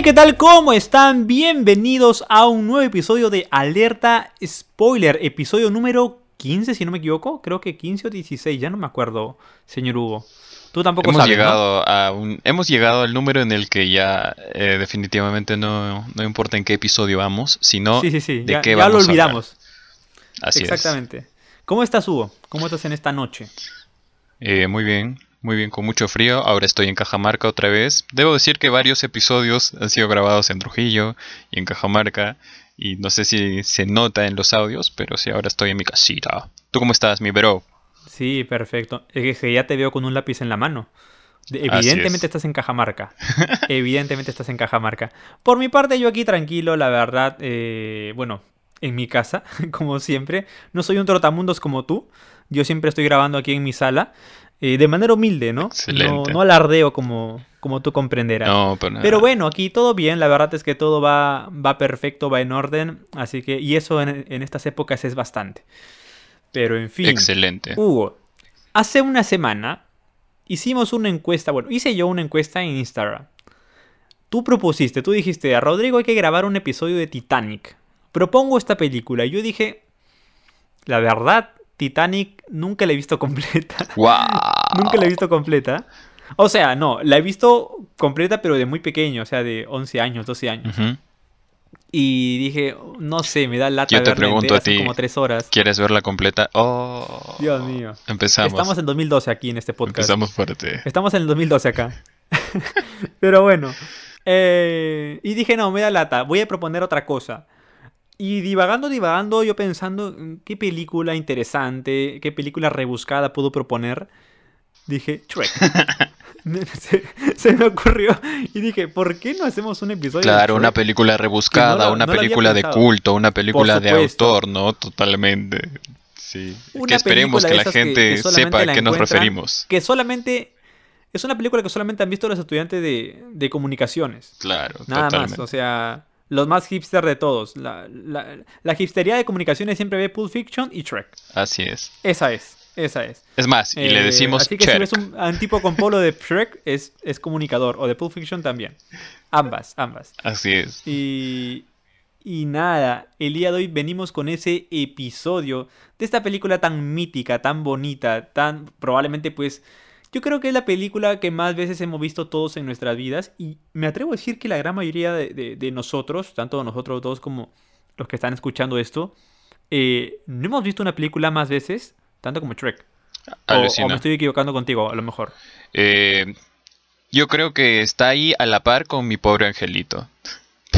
Hey, ¿qué tal? ¿Cómo están? Bienvenidos a un nuevo episodio de Alerta Spoiler, episodio número 15, si no me equivoco. Creo que 15 o 16, ya no me acuerdo, señor Hugo. Tú tampoco hemos sabes, ¿no? llegado a un, hemos llegado al número en el que ya eh, definitivamente no, no importa en qué episodio vamos, sino Sí, sí, sí, de ya, qué ya vamos lo a hablar. olvidamos. Así Exactamente. ¿Cómo estás, Hugo? ¿Cómo estás en esta noche? es. Eh, muy bien, muy bien, con mucho frío. Ahora estoy en Cajamarca otra vez. Debo decir que varios episodios han sido grabados en Trujillo y en Cajamarca. Y no sé si se nota en los audios, pero sí, ahora estoy en mi casita. ¿Tú cómo estás, mi bro? Sí, perfecto. Es que ya te veo con un lápiz en la mano. Evidentemente es. estás en Cajamarca. Evidentemente estás en Cajamarca. Por mi parte, yo aquí tranquilo, la verdad. eh, bueno, en mi casa, como siempre. No soy un trotamundos como tú. Yo siempre estoy grabando aquí en mi sala. Eh, de manera humilde, ¿no? No, no alardeo como, como tú comprenderás. No, pero nada. Pero bueno, aquí todo bien, la verdad es que todo va, va perfecto, va en orden, así que, y eso en, en estas épocas es bastante. Pero en fin, Excelente. Hugo, hace una semana hicimos una encuesta, bueno, hice yo una encuesta en Instagram. Tú propusiste, tú dijiste, a Rodrigo hay que grabar un episodio de Titanic. Propongo esta película. Y yo dije, la verdad, Titanic nunca la he visto completa. ¡Wow! Nunca la he visto completa. O sea, no, la he visto completa, pero de muy pequeño, o sea, de 11 años, 12 años. Y dije, no sé, me da lata Yo te verla pregunto a ti. como 3 horas. ¿Quieres verla completa? Oh. Dios mío. Empezamos. Estamos en 2012 aquí en este podcast. Empezamos fuerte. Estamos en el 2012 acá. Pero bueno. eh, y dije, no, me da lata. Voy a proponer otra cosa. Y divagando, divagando, yo pensando, mm, ¿qué película interesante, qué película rebuscada puedo proponer? Dije, Shrek. Se, se me ocurrió. Y dije, ¿por qué no hacemos un episodio de Claro, una película rebuscada, una no película de culto, una película de autor, ¿no? Totalmente. Sí. Una que esperemos que la que- gente que sepa a qué nos referimos. Que solamente... Es una película que solamente han visto los estudiantes de, de comunicaciones. Claro, Nada totalmente. más, o sea, los más hipster de todos. La, la, la hipstería de comunicaciones siempre ve Pulp Fiction y Shrek. Así es. Esa es, esa es. Es más, y le Eh, decimos Así que si Cherk. ves un, un tipo con polo de Shrek, es, es comunicador. O de Pulp Fiction también. Ambas, ambas. Así es. Y, y nada, el día de hoy venimos con ese episodio de esta película tan mítica, tan bonita, tan probablemente pues... Yo creo que es la película que más veces hemos visto todos en nuestras vidas y me atrevo a decir que la gran mayoría de, de- de nosotros, tanto nosotros dos como los que están escuchando esto, eh, no hemos visto una película más veces, tanto como Shrek. O, me estoy equivocando contigo, a lo mejor. Eh, yo creo que está ahí a la par con mi pobre angelito.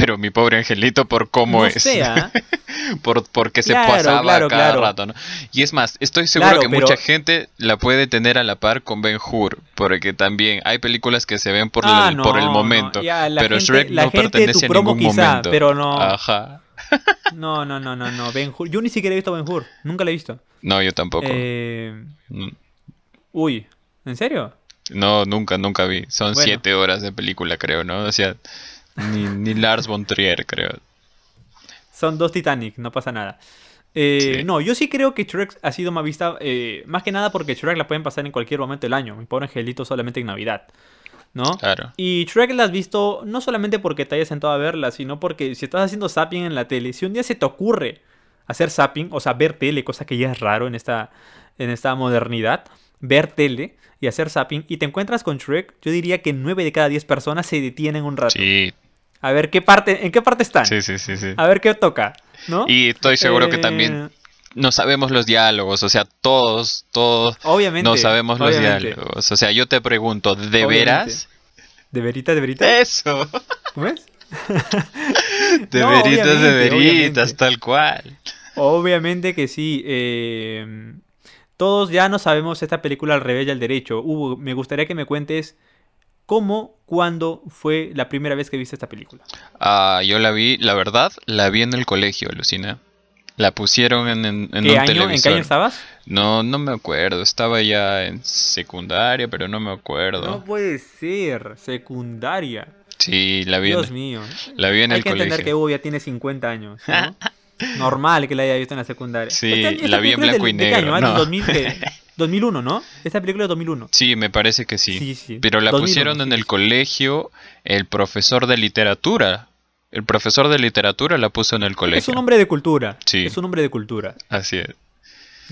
Pero mi pobre angelito por cómo no es. sea, por porque se pasaba claro, cada claro. rato, ¿no? Y es más, estoy seguro que pero- mucha gente la puede tener a la par con Ben Hur, porque también hay películas que se ven por, Ah, el, no, por el no, momento, ya, pero gente- Shrek no pertenece a ningún quizá, momento. pero no. Ajá. no, no, no, no, no. Ben Hur. Yo ni siquiera he visto Ben Hur, nunca la he visto. No, yo tampoco. Eh, Mm. uy, ¿en serio? No, nunca, nunca vi. Son Bueno. siete horas de película, creo, ¿no? O sea, ni, ni Lars von Trier, creo. Son dos Titanic, no pasa nada. Eh, Sí. No, yo sí creo que Shrek ha sido más vista, eh, más que nada porque Shrek la pueden pasar en cualquier momento del año. Mi pobre angelito solamente en Navidad, ¿no? Claro. Y Shrek la has visto no solamente porque te hayas sentado a verla, sino porque si estás haciendo zapping en la tele, si un día se te ocurre hacer zapping, o sea, ver tele, cosa que ya es raro en esta, en esta modernidad, ver tele y hacer zapping, y te encuentras con Shrek, yo diría que 9 de cada 10 personas se detienen un rato. Sí, A ver qué parte, en qué parte están. sí, sí, sí, sí. A ver qué toca, ¿no? Y estoy seguro que Eh, también no sabemos los diálogos, o sea, todos, todos Obviamente. no sabemos los obviamente. diálogos. O sea, yo te pregunto, ¿de Obviamente. veras? ¿De verita, de verita? Eso. ¿Cómo es? De No, veritas, de veritas, tal cual. Obviamente que sí. eh, todos ya no sabemos esta película al revés y al derecho. Hugo, me gustaría que me cuentes cómo, cuándo fue la primera vez que viste esta película. Ah, yo la vi, la verdad, la vi en el colegio, Lucina. La pusieron en, en, en ¿Qué un año? ¿En qué televisor. año estabas? No, no me acuerdo. Estaba ya en secundaria, pero no me acuerdo. No puede ser. Secundaria. Sí, la vi, Dios en, mío. la vi en Hay el que entender que colegio. Hugo ya tiene 50 años. ¿no? Normal que la haya visto en la secundaria. Sí, Esta- esta la vi en blanco del- y ¿de qué negro, año? No. 2000 que- 2001, ¿no? Esta película es 2001. Sí, me parece que sí. Sí, sí. Pero la 2001, pusieron en el colegio el profesor de literatura. El profesor de literatura la puso en el colegio. Es un hombre de cultura. Sí. Es un hombre de cultura, Así es.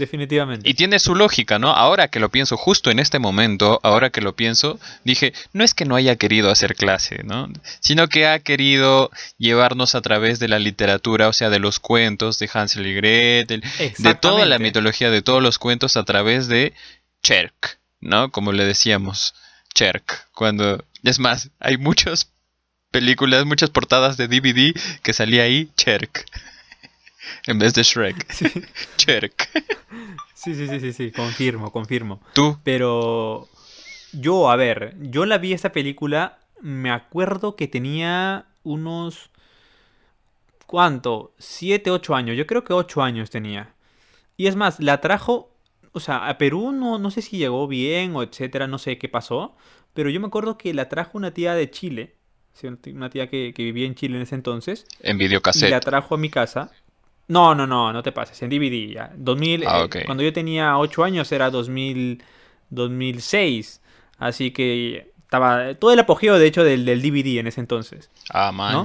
Definitivamente. Y tiene su lógica, ¿no? Ahora que lo pienso, justo en este momento, ahora que lo pienso, dije, no es que no haya querido hacer clase, ¿no? Sino que ha querido llevarnos a través de la literatura, o sea, de los cuentos de Hansel y Gretel, de toda la mitología, de todos los cuentos a través de Cherk, ¿no? Como le decíamos, Cherk. Cuando, es más, hay muchas películas, muchas portadas de DVD que salía ahí Cherk. En vez de Shrek. Cherk. Sí, sí, sí, sí, sí, confirmo, confirmo. Tú, Pero yo, a ver, yo la vi esta película, me acuerdo que tenía unos... ¿Cuánto? Siete, ocho años. Yo creo que ocho años tenía. Y es más, la trajo, o sea, a Perú no, no sé si llegó bien o etcétera, no sé qué pasó. Pero yo me acuerdo que la trajo una tía de Chile. sí, Una tía que, que vivía en Chile en ese entonces. en Y la videocassette. trajo a mi casa. No, no, no, no te pases, en DVD ya. 2000, Ah, eh, cuando yo tenía 8 años era 2000, 2006. Así que estaba todo el apogeo, de hecho, del, del DVD en ese entonces. Ah, man, ¿no?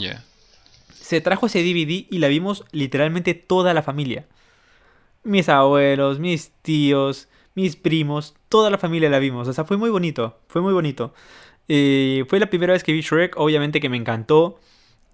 Se trajo ese DVD y la vimos literalmente toda la familia. Mis abuelos, mis tíos, mis primos, toda la familia la vimos. O sea, fue muy bonito, fue muy bonito. Eh, fue la primera vez que vi Shrek, obviamente que me encantó.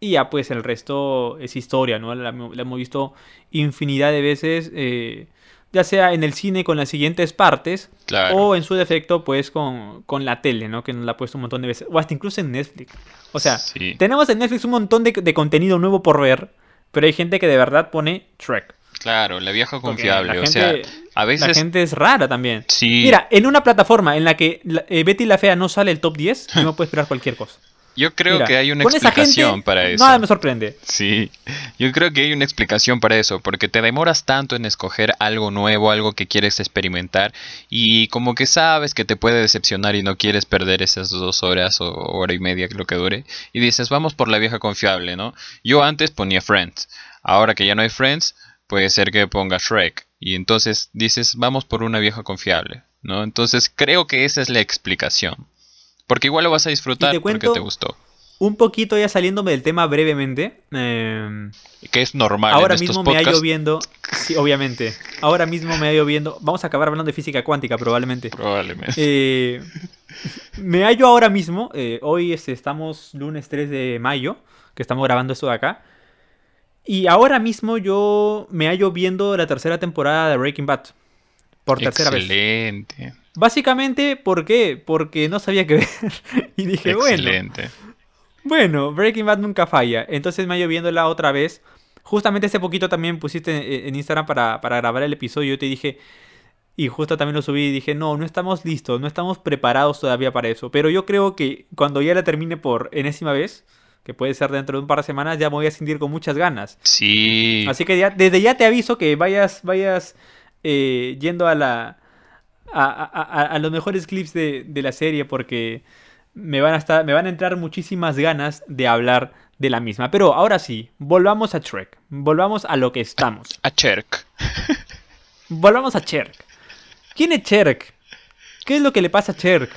Y ya pues el resto es historia, ¿no? La, la hemos visto infinidad de veces, eh, ya sea en el cine con las siguientes partes, Claro. o en su defecto pues con, con la tele, ¿no? Que nos la ha puesto un montón de veces, o hasta incluso en Netflix. O sea, Sí. tenemos en Netflix un montón de, de contenido nuevo por ver, pero hay gente que de verdad pone Shrek. Claro, la vieja confiable. la o sea, a La veces. gente es rara también. Sí. Mira, en una plataforma en la que la- eh, Betty la Fea no sale el top 10, no puede esperar cualquier cosa. Yo creo Mira, que hay una explicación gente, para eso. Nada me sorprende. Sí, yo creo que hay una explicación para eso, porque te demoras tanto en escoger algo nuevo, algo que quieres experimentar, y como que sabes que te puede decepcionar y no quieres perder esas dos horas o hora y media que lo que dure, y dices, vamos por la vieja confiable, ¿no? Yo antes ponía Friends, ahora que ya no hay Friends, puede ser que ponga Shrek, y entonces dices, vamos por una vieja confiable, ¿no? Entonces creo que esa es la explicación. Porque igual lo vas a disfrutar te porque te gustó. Un poquito ya saliéndome del tema brevemente. eh, Que es normal ahora en estos mismo me hallo viendo. Sí, obviamente. Ahora mismo me hallo viendo. Vamos a acabar hablando de física cuántica, probablemente. Probablemente. Eh, me hallo ahora mismo. eh, hoy estamos lunes 3 de mayo. Que estamos grabando esto de acá. Y ahora mismo yo me hallo viendo la tercera temporada de Breaking Bad. Por tercera vez. Excelente. Básicamente, ¿por qué? Porque no sabía qué ver. y dije, bueno, Excelente. bueno, Breaking Bad nunca falla. Entonces me hallo viéndola otra vez. Justamente hace poquito también pusiste en- en Instagram para, para grabar el episodio. Yo te dije, y justo también lo subí y dije, no, no estamos listos, no estamos preparados todavía para eso. Pero yo creo que cuando ya la termine por enésima vez, que puede ser dentro de un par de semanas, ya me voy a sentir con muchas ganas. Sí. Así que ya, desde ya te aviso que vayas, vayas eh, yendo a la. A, a- a- los mejores clips de, de la serie porque me van a estar. Me van a entrar muchísimas ganas de hablar de la misma. Pero ahora sí, volvamos a Trek. Volvamos a lo que estamos. A Cherk. Volvamos a Cherk. ¿Quién es Cherk? ¿Qué es lo que le pasa a Cherk?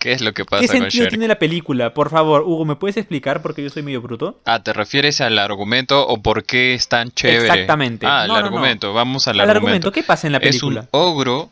¿Qué es lo que ¿Qué pasa con sentido Cherk? tiene la película? Por favor, Hugo, ¿me puedes explicar? Porque yo soy medio bruto. Ah, ¿te refieres al argumento o por qué es tan chévere? Exactamente. Ah, el No, no, no. argumento. Vamos al, Al argumento. argumento, ¿qué pasa en la Es película? un ogro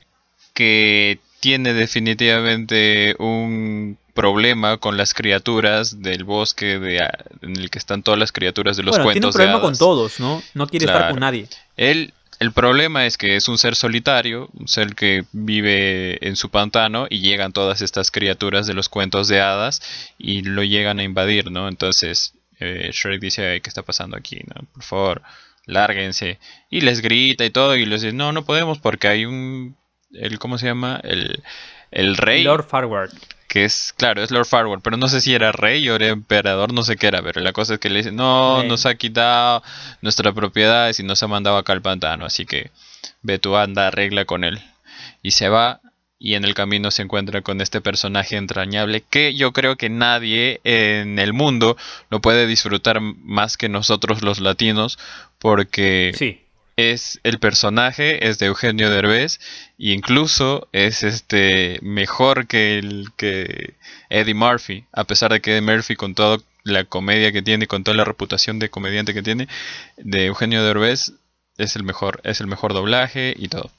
que tiene definitivamente un problema con las criaturas del bosque de, en el que están todas las criaturas de los bueno, tiene un cuentos de problema con todos, ¿no? No quiere estar con nadie. Él, el problema es que es un ser solitario, un ser que vive en su pantano y llegan todas estas criaturas de los cuentos de hadas y lo llegan a invadir, ¿no? Entonces eh, Shrek dice, "Ay, ¿qué está pasando aquí? ¿no? Por favor, lárguense. Y les grita y todo y les dice, no, no podemos porque hay un... El, ¿Cómo se llama? El, el rey Lord Farward. Que es, claro, es Lord Farward, pero no sé si era rey o era emperador, no sé qué era, pero la cosa es que le dicen, no, nos ha quitado nuestras propiedades y nos ha mandado acá al pantano, así que ve tú anda, arregla con él. Y se va y en el camino se encuentra con este personaje entrañable que yo creo que nadie en el mundo lo puede disfrutar más que nosotros los latinos porque Sí. Es el personaje es de Eugenio Derbez e incluso es este mejor que el que Eddie Murphy, a pesar de que Eddie Murphy con toda la comedia que tiene, con toda la reputación de comediante que tiene, de Eugenio Derbez es el mejor, es el mejor doblaje y todo.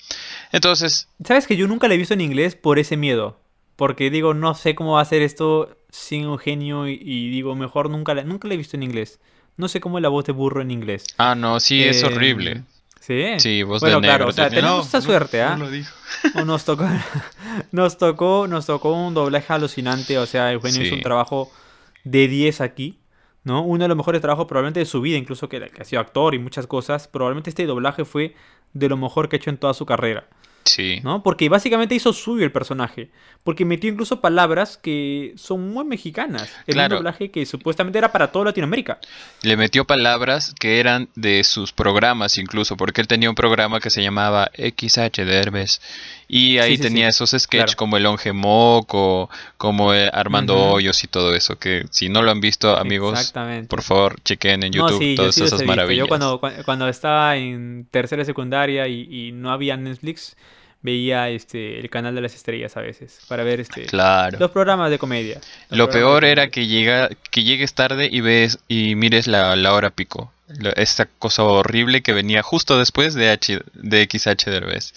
Entonces, ¿sabes que yo nunca la he visto en inglés por ese miedo? Porque digo, no sé cómo va a ser esto sin Eugenio y, y digo, mejor nunca la, nunca la he visto en inglés. No sé cómo es la voz de burro en inglés. Ah, no, sí, es Eh, horrible. Sí. Sí, voz bueno, de negro. claro, o sea, tenemos No, esta no, suerte, ¿ah? no lo dijo. O nos tocó, nos tocó, nos tocó un doblaje alucinante, o sea, Eugenio Sí. hizo un trabajo de 10 aquí, ¿no? Uno de los mejores trabajos probablemente de su vida, incluso que, que ha sido actor y muchas cosas, probablemente este doblaje fue de lo mejor que ha hecho en toda su carrera, Sí. ¿no? Porque básicamente hizo suyo el personaje, porque metió incluso palabras que son muy mexicanas, en Claro. un doblaje que supuestamente era para toda Latinoamérica. Le metió palabras que eran de sus programas incluso, porque él tenía un programa que se llamaba XH Derbez. Y ahí Sí, sí, tenía sí. esos sketches Claro. como el Onge Moco, como eh, Armando. Hoyos y todo eso, que si no lo han visto, amigos, por favor, chequen en No, YouTube yo todas esas maravillas. Yo cuando, cu- cuando estaba en tercera secundaria y, y no había Netflix, veía este el canal de las estrellas a veces para ver este Claro. los programas de comedia. Lo peor de era que llega, que llegues tarde y ves y mires la, la hora pico. Lo- Esta cosa horrible que venía justo después de H, de XH Derbez.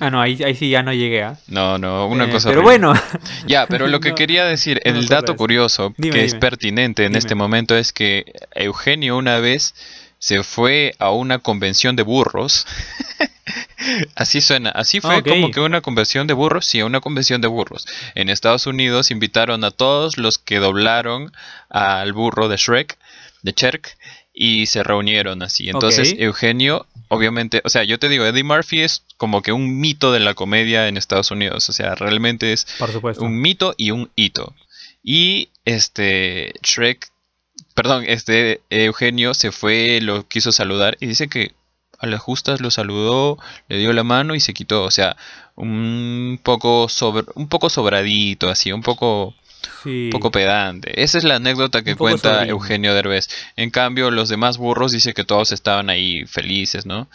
Ah, no, ahí, ahí sí ya no llegué, ¿ah? No, no, una Eh, cosa Pero horrible. bueno, Ya, pero lo que No, quería decir, el dato curioso Dime, que es pertinente en Dime. este momento es que Eugenio una vez se fue a una convención de burros. así suena, así fue Ah, ok. como que una convención de burros, sí, una convención de burros. En Estados Unidos invitaron a todos los que doblaron al burro de Shrek, de Cherk, y se reunieron así. Entonces. Eugenio, obviamente, o sea, yo te digo, Eddie Murphy es como que un mito de la comedia en Estados Unidos, o sea, realmente es por un mito y un hito. Y este Shrek, perdón, este Eugenio se fue, lo quiso saludar y dice que a las justas lo saludó, le dio la mano y se quitó, o sea, un poco sobre, un poco sobradito, así, un poco, Sí. un poco pedante. Esa es la anécdota que cuenta sobrino. Eugenio Derbez. En cambio, los demás burros dice que todos estaban ahí felices, ¿no?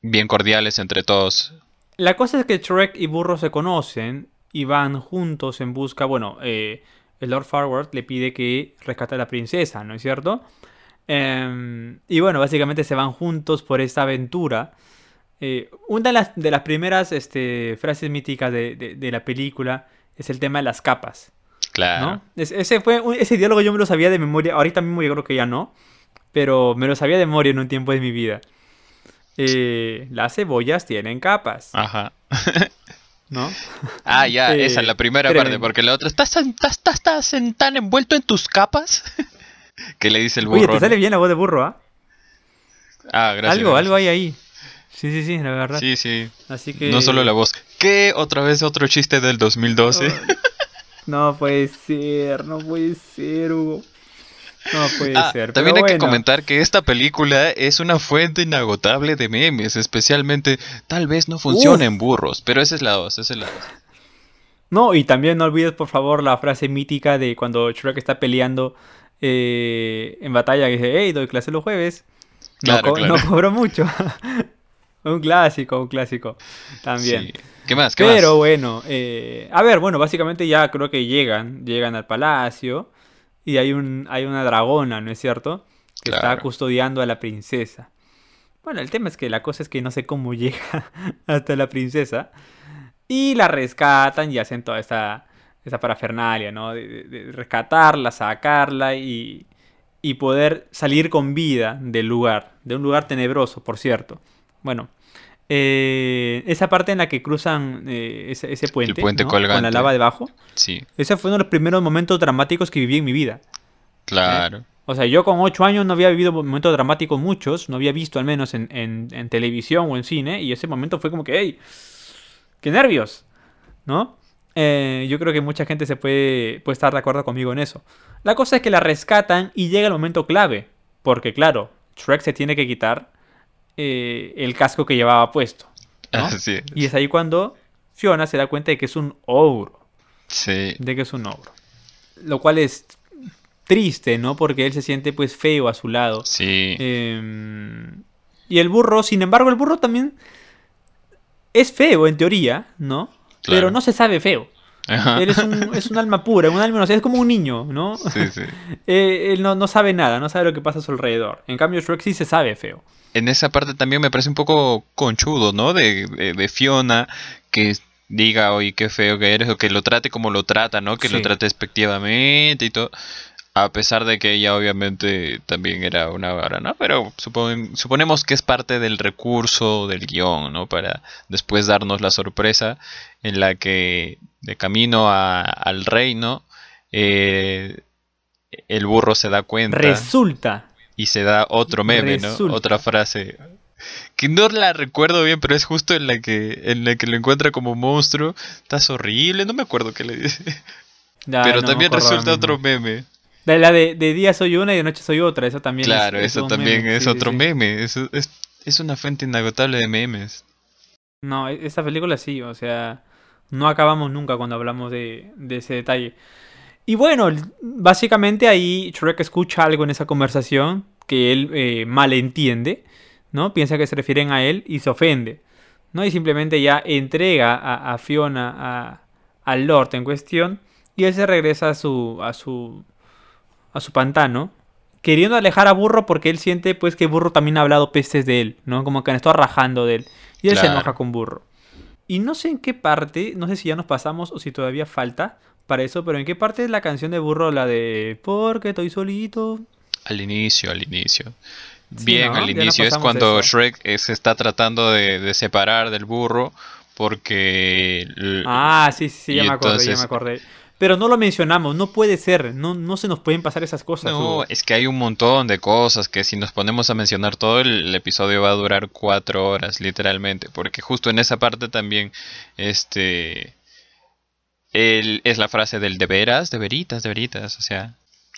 Bien cordiales entre todos. La cosa es que Shrek y Burro se conocen y van juntos en busca, bueno, eh, el Lord Farward le pide que rescate a la princesa, ¿no es cierto? Em, y bueno, básicamente se van juntos por esta aventura. Eh, una de las, de las primeras este, frases míticas de, de- de la película es el tema de las capas, Claro. ¿no? Es- ese, fue, un- ese diálogo yo me lo sabía de memoria, ahorita mismo yo creo que ya no, pero me lo sabía de memoria en un tiempo de mi vida. Eh, las cebollas tienen capas, Ajá. ¿no? Ah, ya, Eh, esa es la primera parte, porque la otra, ¿estás, tan- estás, estás, estás en- tan envuelto en tus capas? ¿Qué le dice el burro? Oye, te sale bien la voz de burro, ¿ah? Ah, gracias. algo, gracias. algo hay ahí. Sí, sí, sí, la verdad. Sí, sí. Así que... No solo la voz. ¿Qué? Otra vez otro chiste del 2012. No puede ser, no puede ser, Hugo. No puede Ah, ser. también hay que comentar que esta película es una fuente inagotable de memes, especialmente tal vez no funcione Uf. en burros, pero esa es la dos, esa es la dos. No, y también no olvides, por favor, la frase mítica de cuando Shrek está peleando eh, en batalla, que dice, hey, doy clase los jueves. No, Claro, no cobro mucho. un clásico, un clásico. También. Sí. ¿Qué más? ¿Qué Pero más? bueno, eh, a ver, bueno, básicamente ya creo que llegan, llegan al palacio y hay un, hay una dragona, ¿no es cierto? Que está custodiando a la princesa. Bueno, el tema es que la cosa es que no sé cómo llega hasta la princesa y la rescatan y hacen toda esta, esta parafernalia, ¿no? De, de- de rescatarla, sacarla y, y poder salir con vida del lugar, de un lugar tenebroso, por cierto. Bueno, eh, esa parte en la que cruzan eh, ese, ese puente, puente ¿no? con la lava debajo, Sí, ese fue uno de los primeros momentos dramáticos que viví en mi vida. claro. O sea, yo con 8 años no había vivido momentos dramáticos muchos, no había visto al menos en, en- en televisión o en cine, y ese momento fue como que, ¡hey! ¡Qué nervios! ¿No? Eh, yo creo que mucha gente se puede, puede estar de acuerdo conmigo en eso. La cosa es que la rescatan y llega el momento clave, porque claro, Shrek se tiene que quitar eh, el casco que llevaba puesto. ¿no? Así es. Y es ahí cuando Fiona se da cuenta de que es un ogro Sí, de que es un ogro. Lo cual es triste, ¿no? Porque él se siente pues feo a su lado. sí. Em, Y el burro, sin embargo, el burro también es feo en teoría, ¿no? Claro. Pero no se sabe feo. Ajá. Él es un, es un alma pura, un alma, no sé, es como un niño, ¿no? Sí, sí. Eh, él no, no sabe nada, no sabe lo que pasa a su alrededor. En cambio, Shrek sí se sabe feo. En esa parte también me parece un poco conchudo, ¿no? De, de, de Fiona que diga, oye, qué feo que eres, o que lo trate como lo trata, ¿no? Que lo trate despectivamente y todo. A pesar de que ella obviamente también era una vara, ¿no? Pero supon- suponemos que es parte del recurso del guion, ¿no? Para después darnos la sorpresa en la que de camino a- al reino eh, el burro se da cuenta Resulta. y se da otro meme, ¿no? Otra frase que no la recuerdo bien, pero es justo en la que en la que lo encuentra como monstruo. Estás horrible, no me acuerdo qué le dice. Pero no también resulta otro meme. La de, de día soy una y de noche soy otra, eso también es- Claro, es eso también meme, es sí, otro sí. meme. Eso es, es una fuente inagotable de memes. No, e- esta película sí, o sea, no acabamos nunca cuando hablamos de, de ese detalle. Y bueno, básicamente ahí Shrek escucha algo en esa conversación que él eh, malentiende, ¿no? Piensa que se refieren a él y se ofende, ¿no? Y simplemente ya entrega a, a Fiona a- al Lord en cuestión y él se regresa a su, a su, a su pantano, queriendo alejar a Burro porque él siente pues que Burro también ha hablado pestes de él, ¿no? Como que han estado rajando de él. Y él se enoja con Burro. Y no sé en qué parte, no sé si ya nos pasamos o si todavía falta para eso, pero en qué parte es la canción de Burro, la de Porque estoy solito. Al inicio, al inicio. Sí, Bien, ¿no? al inicio es cuando eso. Shrek se está tratando de, de separar del burro porque... Ah, sí, sí, ya me acordé, ya me acordé. Pero no lo mencionamos, no puede ser, no, no se nos pueden pasar esas cosas. No, Hugo. es que hay un montón de cosas que si nos ponemos a mencionar todo, el, el episodio va a durar cuatro horas, literalmente. Porque justo en esa parte también, este... el- es la frase del de veras, de veritas, de veritas, o sea...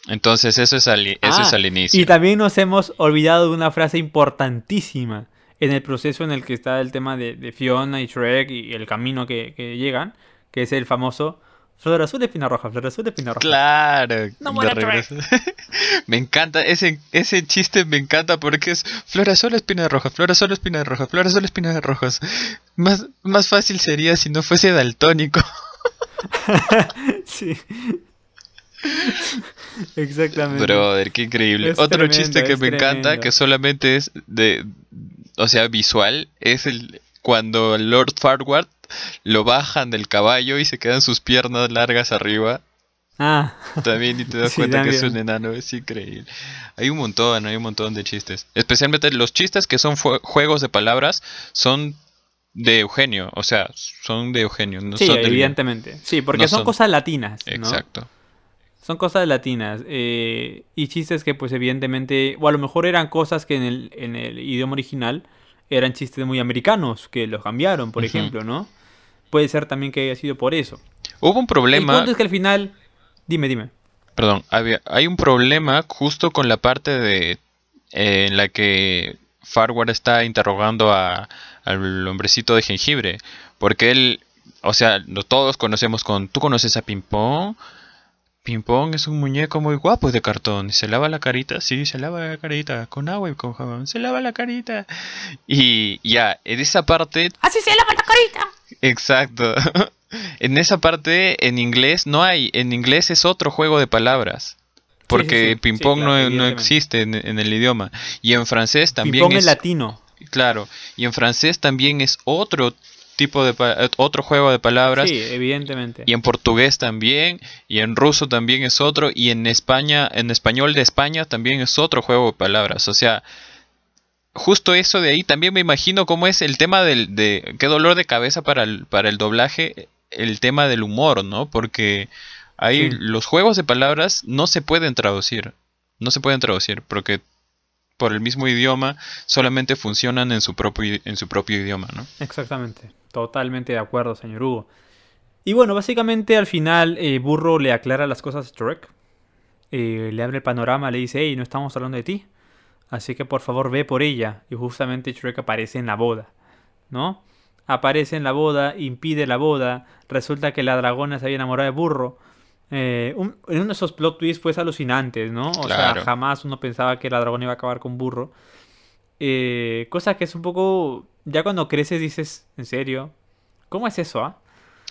Entonces eso es al, eso Ah, es al inicio. Y también nos hemos olvidado de una frase importantísima en el proceso en el que está el tema de, de Fiona y Shrek y el camino que, que llegan, que es el famoso Flor azul, espina roja, flor azul, espina roja. Claro, No de muere regreso. me encanta, ese, ese chiste me encanta porque es flor azul, espina roja, flor azul, espina roja, flor azul, espina rojas. Más, más fácil sería si no fuese daltónico. Sí. Exactamente. Brother, qué increíble. Es Otro tremendo, chiste que me encanta, que solamente es de, o sea, visual, es el cuando Lord Farquaad lo bajan del caballo y se quedan sus piernas largas arriba. Ah, También y te das Sí, cuenta que es un enano, es increíble. Hay un montón, hay un montón de chistes. Especialmente los chistes que son juegos de palabras son de Eugenio, o sea, son de Eugenio, no sí, son del guion. evidentemente. Sí, porque No son, son- cosas latinas. ¿no? Exacto. Son cosas latinas. eh, y chistes que, pues, evidentemente. O a lo mejor eran cosas que en el, en el idioma original eran chistes muy americanos, que los cambiaron, por ejemplo, ¿no? Puede ser también que haya sido por eso. Hubo un El problema, punto es que al final. Dime, dime. perdón, había, hay un problema justo con la parte de eh, en la que Farward está interrogando a, al hombrecito de jengibre, porque él, o sea, todos conocemos con, ¿tú conoces a Pimpón? Pimpón es un muñeco muy guapo de cartón. ¿Se lava la carita? Sí, se lava la carita. Con agua y con jabón. Se lava la carita. Y ya, en esa parte ¡Así se lava la carita! Exacto. En esa parte, en inglés, no hay. En inglés es otro juego de palabras. Porque sí, sí, ping-pong claro, no, no existe en, en el idioma. Y en francés también Ping-pong es. latino. Claro. Y en francés también es otro tipo de. eh, otro juego de palabras. Sí, evidentemente. Y en portugués también. Y en ruso también es otro. Y en España, en español de España también es otro juego de palabras. O sea. Justo eso de ahí también me imagino cómo es el tema del de qué dolor de cabeza para el, para el doblaje el tema del humor, ¿no? Porque ahí Sí. los juegos de palabras no se pueden traducir. No se pueden traducir porque por el mismo idioma solamente funcionan en su propio idioma, ¿no? Exactamente. Totalmente de acuerdo, señor Hugo. Y bueno, básicamente al final eh, Burro le aclara las cosas a Shrek. Eh, le abre el panorama, le dice, hey, no estamos hablando de ti. Así que por favor ve por ella. Y justamente Shrek aparece en la boda. ¿No? Aparece en la boda, impide la boda. Resulta que la dragona se había enamorado de Burro. Eh, un- uno de esos plot twists pues alucinantes, ¿no? O Claro. sea, jamás uno pensaba que la dragona iba a acabar con Burro. Eh, cosa que es un poco... Ya cuando creces dices, ¿en serio? ¿Cómo es eso, ah?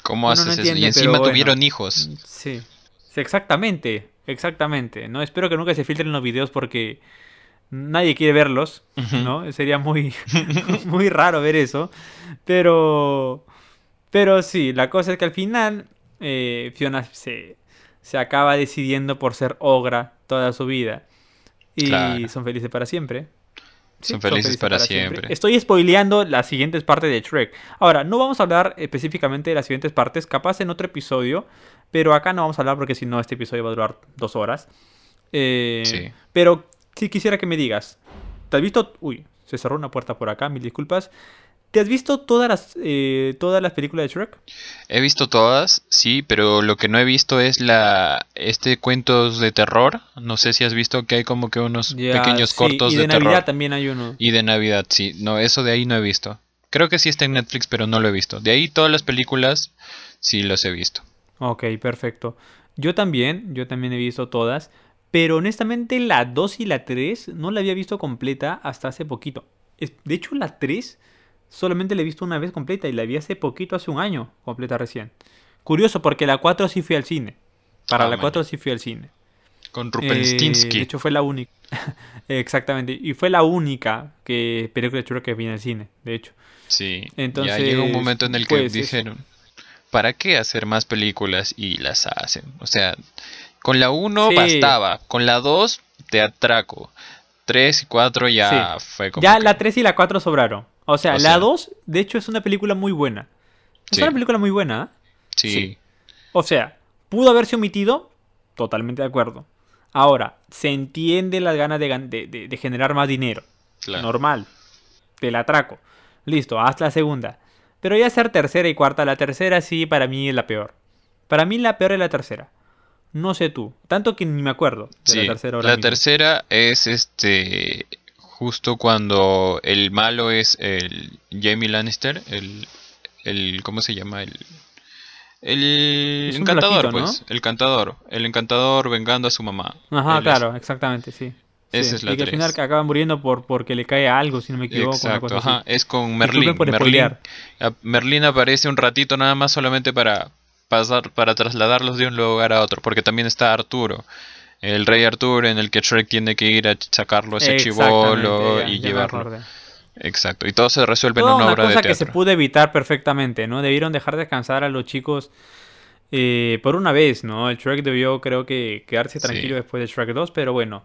¿Cómo Uno haces no eso? Y encima bueno. tuvieron hijos. Sí. Sí, exactamente. Exactamente. No espero que nunca se filtren los videos porque nadie quiere verlos. ¿no? Sería muy muy raro ver eso. Pero pero sí, la cosa es que al final eh, Fiona se se acaba decidiendo por ser ogra toda su vida y Claro. son felices para siempre. Sí, Son felices para siempre. Estoy spoileando las siguientes partes de Shrek. Ahora, no vamos a hablar específicamente de las siguientes partes, capaz en otro episodio, pero acá no vamos a hablar porque si no este episodio va a durar dos horas. Eh, Sí. Pero si quisiera que me digas, ¿te has visto? Uy, se cerró una puerta por acá, mil disculpas. ¿Te has visto todas las, eh, todas las películas de Shrek? He visto todas, sí, pero lo que no he visto es la este cuentos de terror. No sé si has visto que hay como que unos Ya, pequeños sí, cortos y de, de, Navidad terror. también hay uno. Y de Navidad, sí. No, eso de ahí no he visto. Creo que sí está en Netflix, pero no lo he visto. De ahí todas las películas sí las he visto. Ok, perfecto. Yo también, yo también he visto todas, pero honestamente la 2 y la 3 no la había visto completa hasta hace poquito. De hecho, la 3 solamente la he visto una vez completa y la vi hace poquito, hace un año completa recién. Curioso, porque la 4 sí fui al cine. Para Ah, la man. 4 sí fui al cine. Con Eh, Rupenstinsky. de hecho, fue la única. Exactamente. Y fue la única que película Shrek que vi en el cine, de hecho. sí. entonces, ya llega un momento en el que pues, eso. dijeron, ¿para qué hacer más películas? Y las hacen. O sea, con la 1 Sí. bastaba. Con la 2 te atraco. 3 y 4 ya fue como Ya que- la 3 y la 4 sobraron. O sea, O la sea. 2, de hecho, es una película muy buena. Es Sí. una película muy buena. ¿ah? Sí. sí. O sea, ¿pudo haberse omitido? Totalmente de acuerdo. Ahora, se entiende las ganas de, generar más dinero. claro. Normal. Te la atraco. Listo, haz la segunda. Pero ya ser tercera y cuarta, la tercera sí para mí es la peor. Para mí la peor es la tercera. No sé tú. Tanto que ni me acuerdo de Sí, la tercera ahora la mismo. tercera es este justo cuando el malo es el Jamie Lannister, el, el ¿cómo se llama? El, el encantador, pues, el encantador, el encantador vengando a su mamá. Ajá, Él es- claro, exactamente, sí. Esa Sí, es la y que al final que acaba muriendo por, porque le cae algo, si no me equivoco. Exacto, ajá, así. es con Merlín. Merlín, Merlín aparece un ratito nada más solamente para pasar, para trasladarlos de un lugar a otro, porque también está Arturo. El rey Arturo en el que Shrek tiene que ir a sacarlo ese chivolo y llevarlo. Exacto, y todo se resuelve Toda en una, una obra de cosa que se teatro. pudo evitar perfectamente, ¿no? Debieron dejar descansar a los chicos eh, por una vez, ¿no? El Shrek debió, creo que, quedarse Sí. tranquilo después de Shrek 2, pero bueno.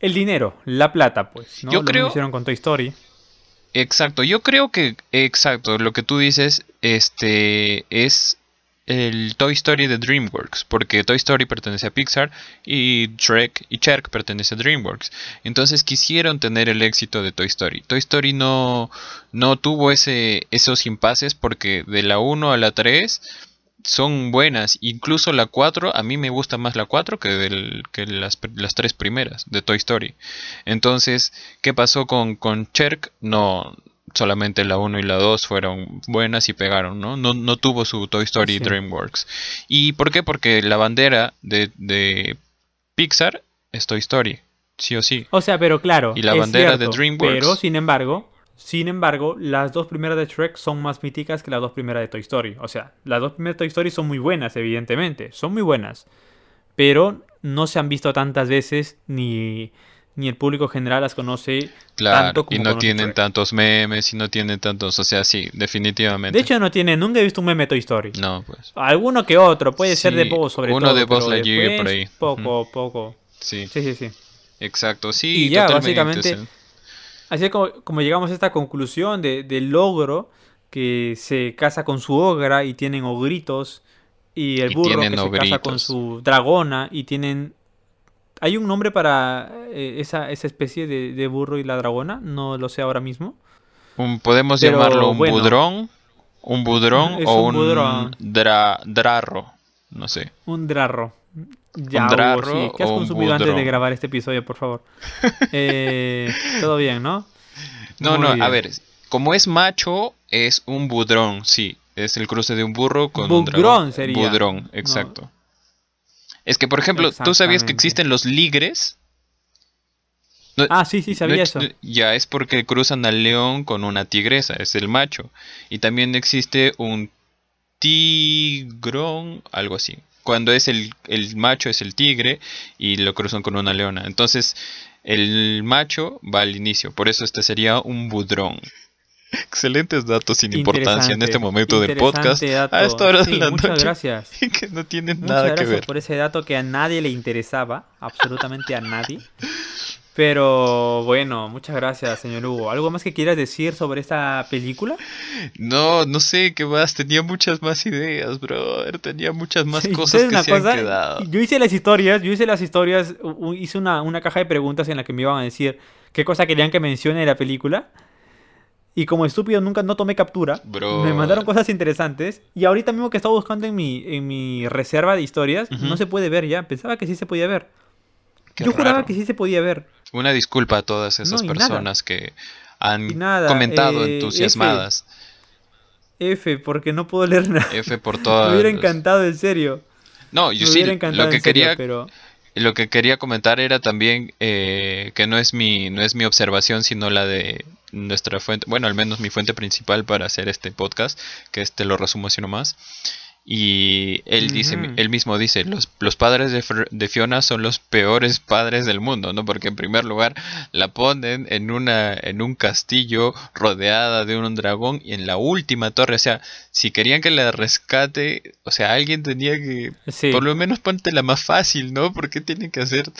El dinero, la plata, pues, ¿no? Yo Lo creo- hicieron con Toy Story. Exacto, yo creo que, exacto, lo que tú dices, este, es el Toy Story de DreamWorks, porque Toy Story pertenece a Pixar y Shrek y Cherk pertenece a DreamWorks. Entonces quisieron tener el éxito de Toy Story. Toy Story no, no tuvo ese, esos impases porque de la 1 a la 3 son buenas. Incluso la 4, a mí me gusta más la 4 que, del, que las, las tres primeras de Toy Story. Entonces, ¿qué pasó con, con? No, solamente la 1 y la 2 fueron buenas y pegaron, ¿no? No, no tuvo su Toy Story Sí. DreamWorks. ¿Y por qué? Porque la bandera de, de Pixar es Toy Story, sí o sí. O sea, pero claro. Y la es bandera de DreamWorks. Pero, sin embargo, sin embargo, las dos primeras de Shrek son más míticas que las dos primeras de Toy Story. O sea, las dos primeras de Toy Story son muy buenas, evidentemente. Son muy buenas. Pero no se han visto tantas veces ni, ni el público general las conoce Claro, tanto y como no conoce tienen Shrek. tantos memes y no tienen tantos, o sea, sí, definitivamente. De hecho, no tiene, nunca he visto un meme de Toy Story. no, pues. Alguno que otro, puede ser de Buzz sobre uno todo. de Buzz pero Lightyear por ahí. Poco, poco. Sí, Sí, sí, sí. exacto, sí, Y ya, totalmente, básicamente, Así es como, como llegamos a esta conclusión de, del logro que se casa con su ogra y tienen ogritos y el Y burro que tienen se casa con su dragona y tienen... ¿Hay un nombre para eh, esa, esa especie de, de burro y la dragona? No lo sé ahora mismo. un- podemos Pero, llamarlo un bueno. budrón, un budrón o un un, budrón. dra- drarro, no sé. Un drarro. Ya, Un Hugo, drarro sí. ¿Qué has consumido antes de grabar este episodio, por favor? Eh, Todo bien, ¿no? No, Muy no, a ver, como es macho, es un budrón, sí. Es el cruce de un burro con un dragón. sería. Budrón, exacto. Es que, por ejemplo, ¿tú sabías que existen los ligres? No- Ah, sí, sí, sabía no- eso. ya es porque cruzan al león con una tigresa, es el macho. Y también existe un tigrón, algo así. Cuando es el, el macho es el tigre y lo cruzan con una leona. Entonces el macho va al inicio, por eso este sería un budrón. Excelentes datos sin importancia en este momento del podcast. dato. A esta hora Sí, de la muchas noche. gracias. que no tienen Muchas nada que gracias ver. por ese dato que a nadie le interesaba, absolutamente a nadie. Pero bueno, muchas gracias, señor Hugo. ¿Algo más que quieras decir sobre esta película? No, no sé qué más. Tenía muchas más ideas, brother. Tenía muchas más Sí, cosas ¿sabes que se han cosa? quedado. Yo hice las historias, yo hice las historias, hice una, una caja de preguntas en la que me iban a decir qué cosa querían que mencione de la película. Y como estúpido nunca no tomé captura. Bro. Me mandaron cosas interesantes. Y ahorita mismo que estaba buscando en mi, en mi reserva de historias, no se puede ver ya. Pensaba que sí se podía ver. Qué yo juraba que sí se podía ver. Una disculpa a todas esas No, y nada. personas que han nada, comentado eh, entusiasmadas. F, porque no puedo leer nada. F por Me todas. hubiera las- encantado, en serio. No, yo Me sí. hubiera Lo que serio, quería, pero... lo que quería comentar era también eh, que no es mi, no es mi observación, sino la de nuestra fuente, bueno, al menos mi fuente principal para hacer este podcast, que este lo resumo así nomás. Y él dice, él mismo dice, los, los padres de, de Fiona son los peores padres del mundo, ¿no? Porque en primer lugar la ponen en una, en un castillo rodeada de un dragón y en la última torre, o sea, si querían que la rescate, o sea, alguien tenía que Sí. por lo menos ponte la más fácil, ¿no? ¿Por qué tienen que hacer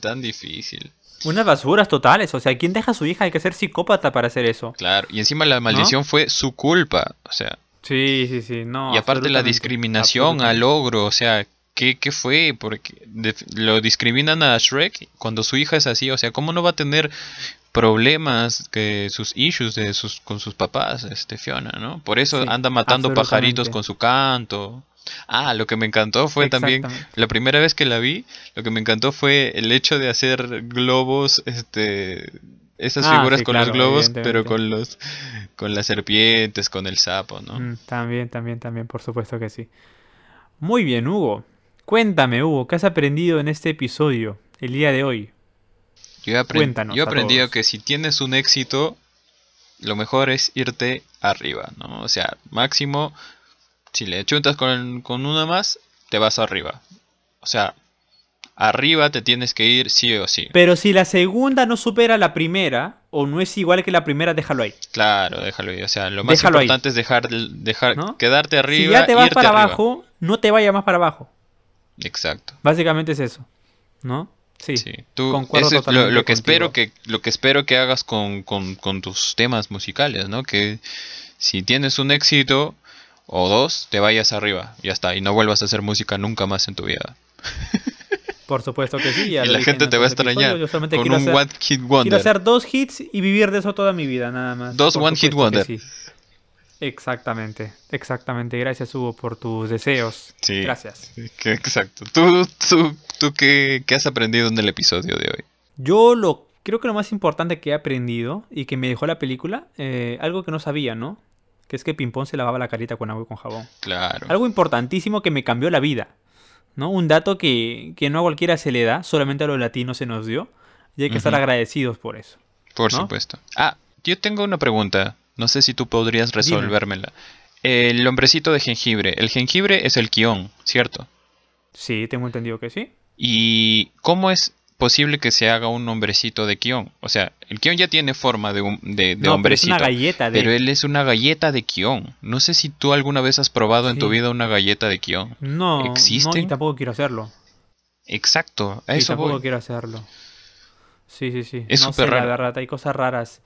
tan difícil? Unas basuras totales. O sea, ¿quién deja a su hija? Hay que ser psicópata para hacer eso. Claro, y encima la maldición fue su culpa, o sea, Sí, sí, sí. No, y aparte la discriminación al ogro, o sea, ¿qué, qué fue? Porque lo discriminan a Shrek cuando su hija es así, o sea, ¿cómo no va a tener problemas que sus issues de sus con sus papás, este Fiona, ¿no? Por eso Sí, anda matando pajaritos con su canto. Ah, lo que me encantó fue también. La primera vez que la vi, lo que me encantó fue el hecho de hacer globos, este, esas Ah, figuras sí, con claro, los globos, pero con los, con las serpientes, con el sapo, ¿no? Mm, también, también, también, por supuesto que sí. Muy bien, Hugo. Cuéntame, Hugo, ¿qué has aprendido en este episodio, el día de hoy? Yo he, apren- Cuéntanos yo he aprendido que si tienes un éxito, lo mejor es irte arriba, ¿no? O sea, máximo, si le chuntas con, con una más, te vas arriba. O sea, arriba te tienes que ir sí o sí. Pero si la segunda no supera la primera, o no es igual que la primera, déjalo ahí. Claro, déjalo ahí. O sea, lo más Déjalo ahí. importante es dejar, dejar ¿No? quedarte arriba. si ya te vas irte para arriba. abajo, no te vayas más para abajo. Exacto. Básicamente es eso. ¿No? Sí. Sí, tú, concuerdo eso es lo, que espero que lo que espero que hagas con, con, con tus temas musicales, ¿no? Que si tienes un éxito o dos, te vayas arriba, ya está, y no vuelvas a hacer música nunca más en tu vida. Por supuesto que sí. ya y la gente en te va a extrañar con quiero un hacer, One Hit quiero Wonder. hacer dos hits y vivir de eso toda mi vida, nada más. Dos Por One Hit Wonder. sí. Exactamente, exactamente. Gracias, Hugo, por tus deseos. Sí. Gracias. Que- Exacto. ¿Tú, tú, tú qué, qué has aprendido en el episodio de hoy? Yo lo creo que lo más importante que he aprendido y que me dejó la película, eh, algo que no sabía, ¿no? Que es que Pimpón se lavaba la carita con agua y con jabón. Claro. Algo importantísimo que me cambió la vida, ¿no? Un dato que, que no a cualquiera se le da, solamente a los latinos se nos dio. Y hay que estar agradecidos por eso. Por ¿no? supuesto. Ah, yo tengo una pregunta. No sé si tú podrías resolvérmela. El hombrecito de jengibre. El jengibre es el guion, ¿cierto? Sí, tengo entendido que sí. ¿Y cómo es posible que se haga un hombrecito de guion? O sea, el guion ya tiene forma de, un, de, de no, pero es una galleta de... pero él es una galleta de guion. No sé si tú alguna vez has probado en tu Sí. vida una galleta de guion. No, no, ¿Existen? y tampoco quiero hacerlo. Exacto, a eso tampoco voy. quiero hacerlo. Sí, sí, sí. Es no súper sé, la raro. verdad, hay cosas raras.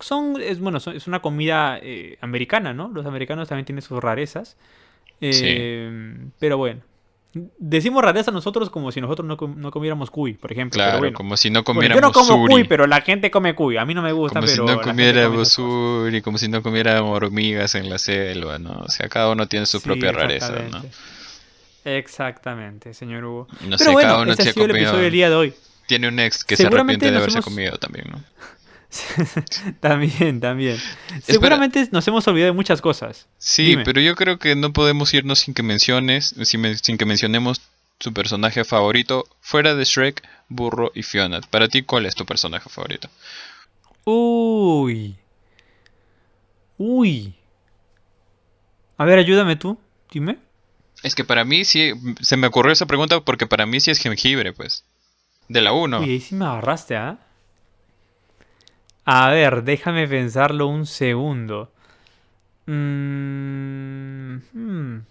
Son, es bueno, son- es una comida eh, americana, ¿no? Los americanos también tienen sus rarezas. Eh, Pero bueno. Decimos rareza nosotros como si nosotros no, com- no comiéramos cuy, por ejemplo. Claro, pero bueno. como si no Bueno, comiéramos yo no como suri. cuy, pero la gente come cuy. A mí no me gusta, Como si pero no la gente come comiéramos suri, como si no comiéramos hormigas en la selva, ¿no? O sea, cada uno tiene su Sí, propia rareza, ¿no? exactamente. Señor Hugo. No sé, pero cada bueno, uno este se ha el episodio del día de hoy. Tiene un ex que se arrepiente de haberse hemos- comido también, ¿no? también, también. Seguramente nos hemos olvidado de muchas cosas. Sí, Dime. pero yo creo que no podemos irnos sin que menciones, sin, que mencionemos su personaje favorito fuera de Shrek, Burro y Fiona. Para ti, ¿cuál es tu personaje favorito? Uy. Uy. A ver, ayúdame tú. Dime. Es que para mí sí, se me ocurrió esa pregunta porque para mí sí es jengibre, pues. De la 1. Uy, ahí sí me agarraste, ¿ah? A ver, déjame pensarlo un segundo. Mm, hmm.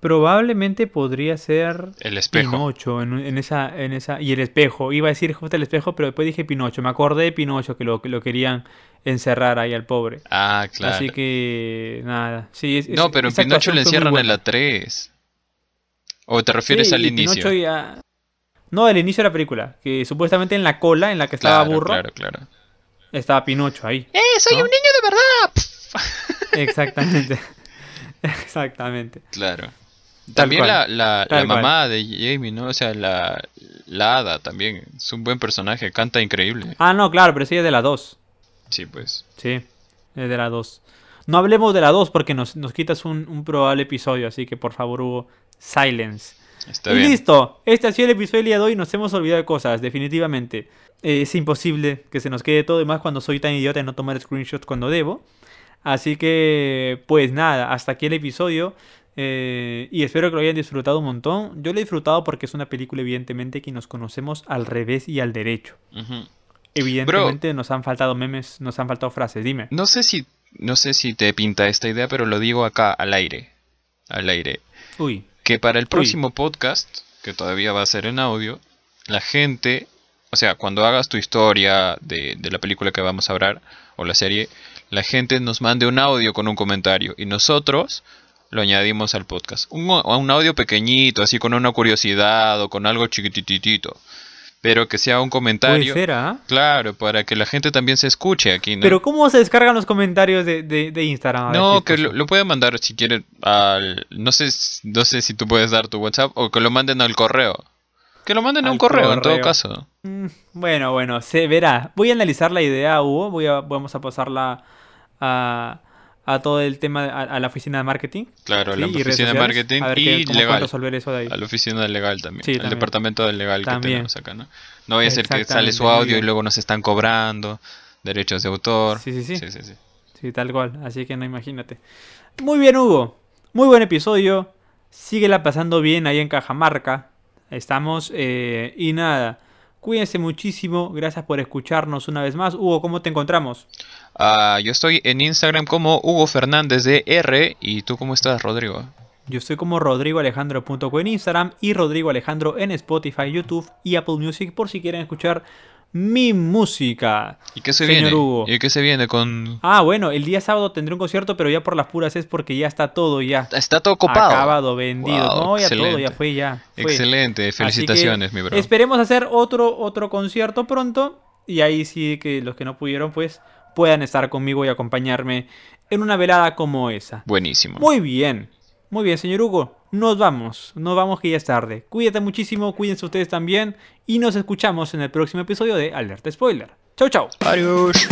Probablemente podría ser El espejo. Pinocho en, en esa, en esa. Y el espejo. Iba a decir justo el espejo, pero después dije Pinocho. Me acordé de Pinocho que lo, que lo querían encerrar ahí al pobre. Ah, claro. Así que. Nada. Sí, es- No, pero en Pinocho le encierran en la 3. ¿O te refieres Sí, al inicio? Ya- No, el inicio de la película. Que supuestamente en la cola en la que estaba burro, claro, claro. Estaba Pinocho ahí. ¡Eh, soy ¿No? un niño de verdad! Exactamente. Exactamente. Claro. También la, la, la tal cual. mamá de Jamie, ¿no? O sea, la, la hada también. Es un buen personaje, canta increíble. Ah, no, claro, pero sí es de la 2. Sí, pues. Sí, es de la 2. No hablemos de la 2 porque nos, nos quitas un, un probable episodio, así que por favor, Hugo, silence. Está y bien. listo, este ha sido el episodio del día de hoy. Nos hemos olvidado de cosas, definitivamente. Eh, es imposible que se nos quede todo y más cuando soy tan idiota de no tomar screenshots cuando debo. Así que, pues nada, hasta aquí el episodio. eh, y espero que lo hayan disfrutado un montón. Yo lo he disfrutado porque es una película, evidentemente, que nos conocemos al revés y al derecho. Evidentemente nos han faltado memes, nos han faltado frases. Dime. No sé si no sé si te pinta esta idea, pero lo digo acá al aire. Al aire. Uy, Que para el próximo podcast, que todavía va a ser en audio, la gente, o sea, cuando hagas tu historia de, de la película que vamos a hablar, o la serie, la gente nos mande un audio con un comentario y nosotros lo añadimos al podcast. Un, un audio pequeñito, así con una curiosidad o con algo chiquititito. Pero que sea un puede comentario. ser, ¿ah? Claro, para que la gente también se escuche aquí, ¿no? Pero ¿cómo se descargan los comentarios de, de, de Instagram? No, que lo, lo pueden mandar si quieren al... No sé, no sé si tú puedes dar tu WhatsApp o que lo manden al correo. Que lo manden a un correo, en todo caso. Mm, Bueno, bueno, se verá. Voy a analizar la idea, Hugo. Voy a, vamos a pasarla a, a todo el tema, a, a la oficina de marketing. Claro, ¿sí? la oficina de marketing a ver y qué- legal. resolver eso de ahí. A la oficina legal también. Sí, al también. departamento del legal que También. tenemos acá, ¿no? No vaya a ser que sale su audio y luego nos están cobrando derechos de autor. Sí, sí, sí. sí, sí, sí. Sí, tal cual. Así que no imagínate. Muy bien, Hugo. Muy buen episodio. Síguela pasando bien ahí en Cajamarca. Estamos. eh, y nada. Cuídense muchísimo. Gracias por escucharnos una vez más. Hugo, ¿cómo te encontramos? Ah, yo estoy en Instagram como Hugo Fernández de R. ¿Y tú cómo estás, Rodrigo? Yo estoy como rodrigoalejandro.co en Instagram y Rodrigo Alejandro en Spotify, YouTube y Apple Music por si quieren escuchar mi música. ¿Y qué se Señor viene? Hugo. ¿Y qué se viene con...? Ah, bueno, el día sábado tendré un concierto, pero ya por las puras es porque ya está todo ya. Está todo copado. Acabado, vendido. Wow, no, ya todo, excelente. ya fue, ya. fue. Excelente, felicitaciones, mi bro. Esperemos hacer otro, otro concierto pronto. Y ahí sí que los que no pudieron, pues, puedan estar conmigo y acompañarme en una velada como esa. Buenísimo. Muy bien. Muy bien, señor Hugo. Nos vamos. Nos vamos que ya es tarde. Cuídate muchísimo, cuídense ustedes también. Y nos escuchamos en el próximo episodio de Alerta Spoiler. Chau, chau. Adiós.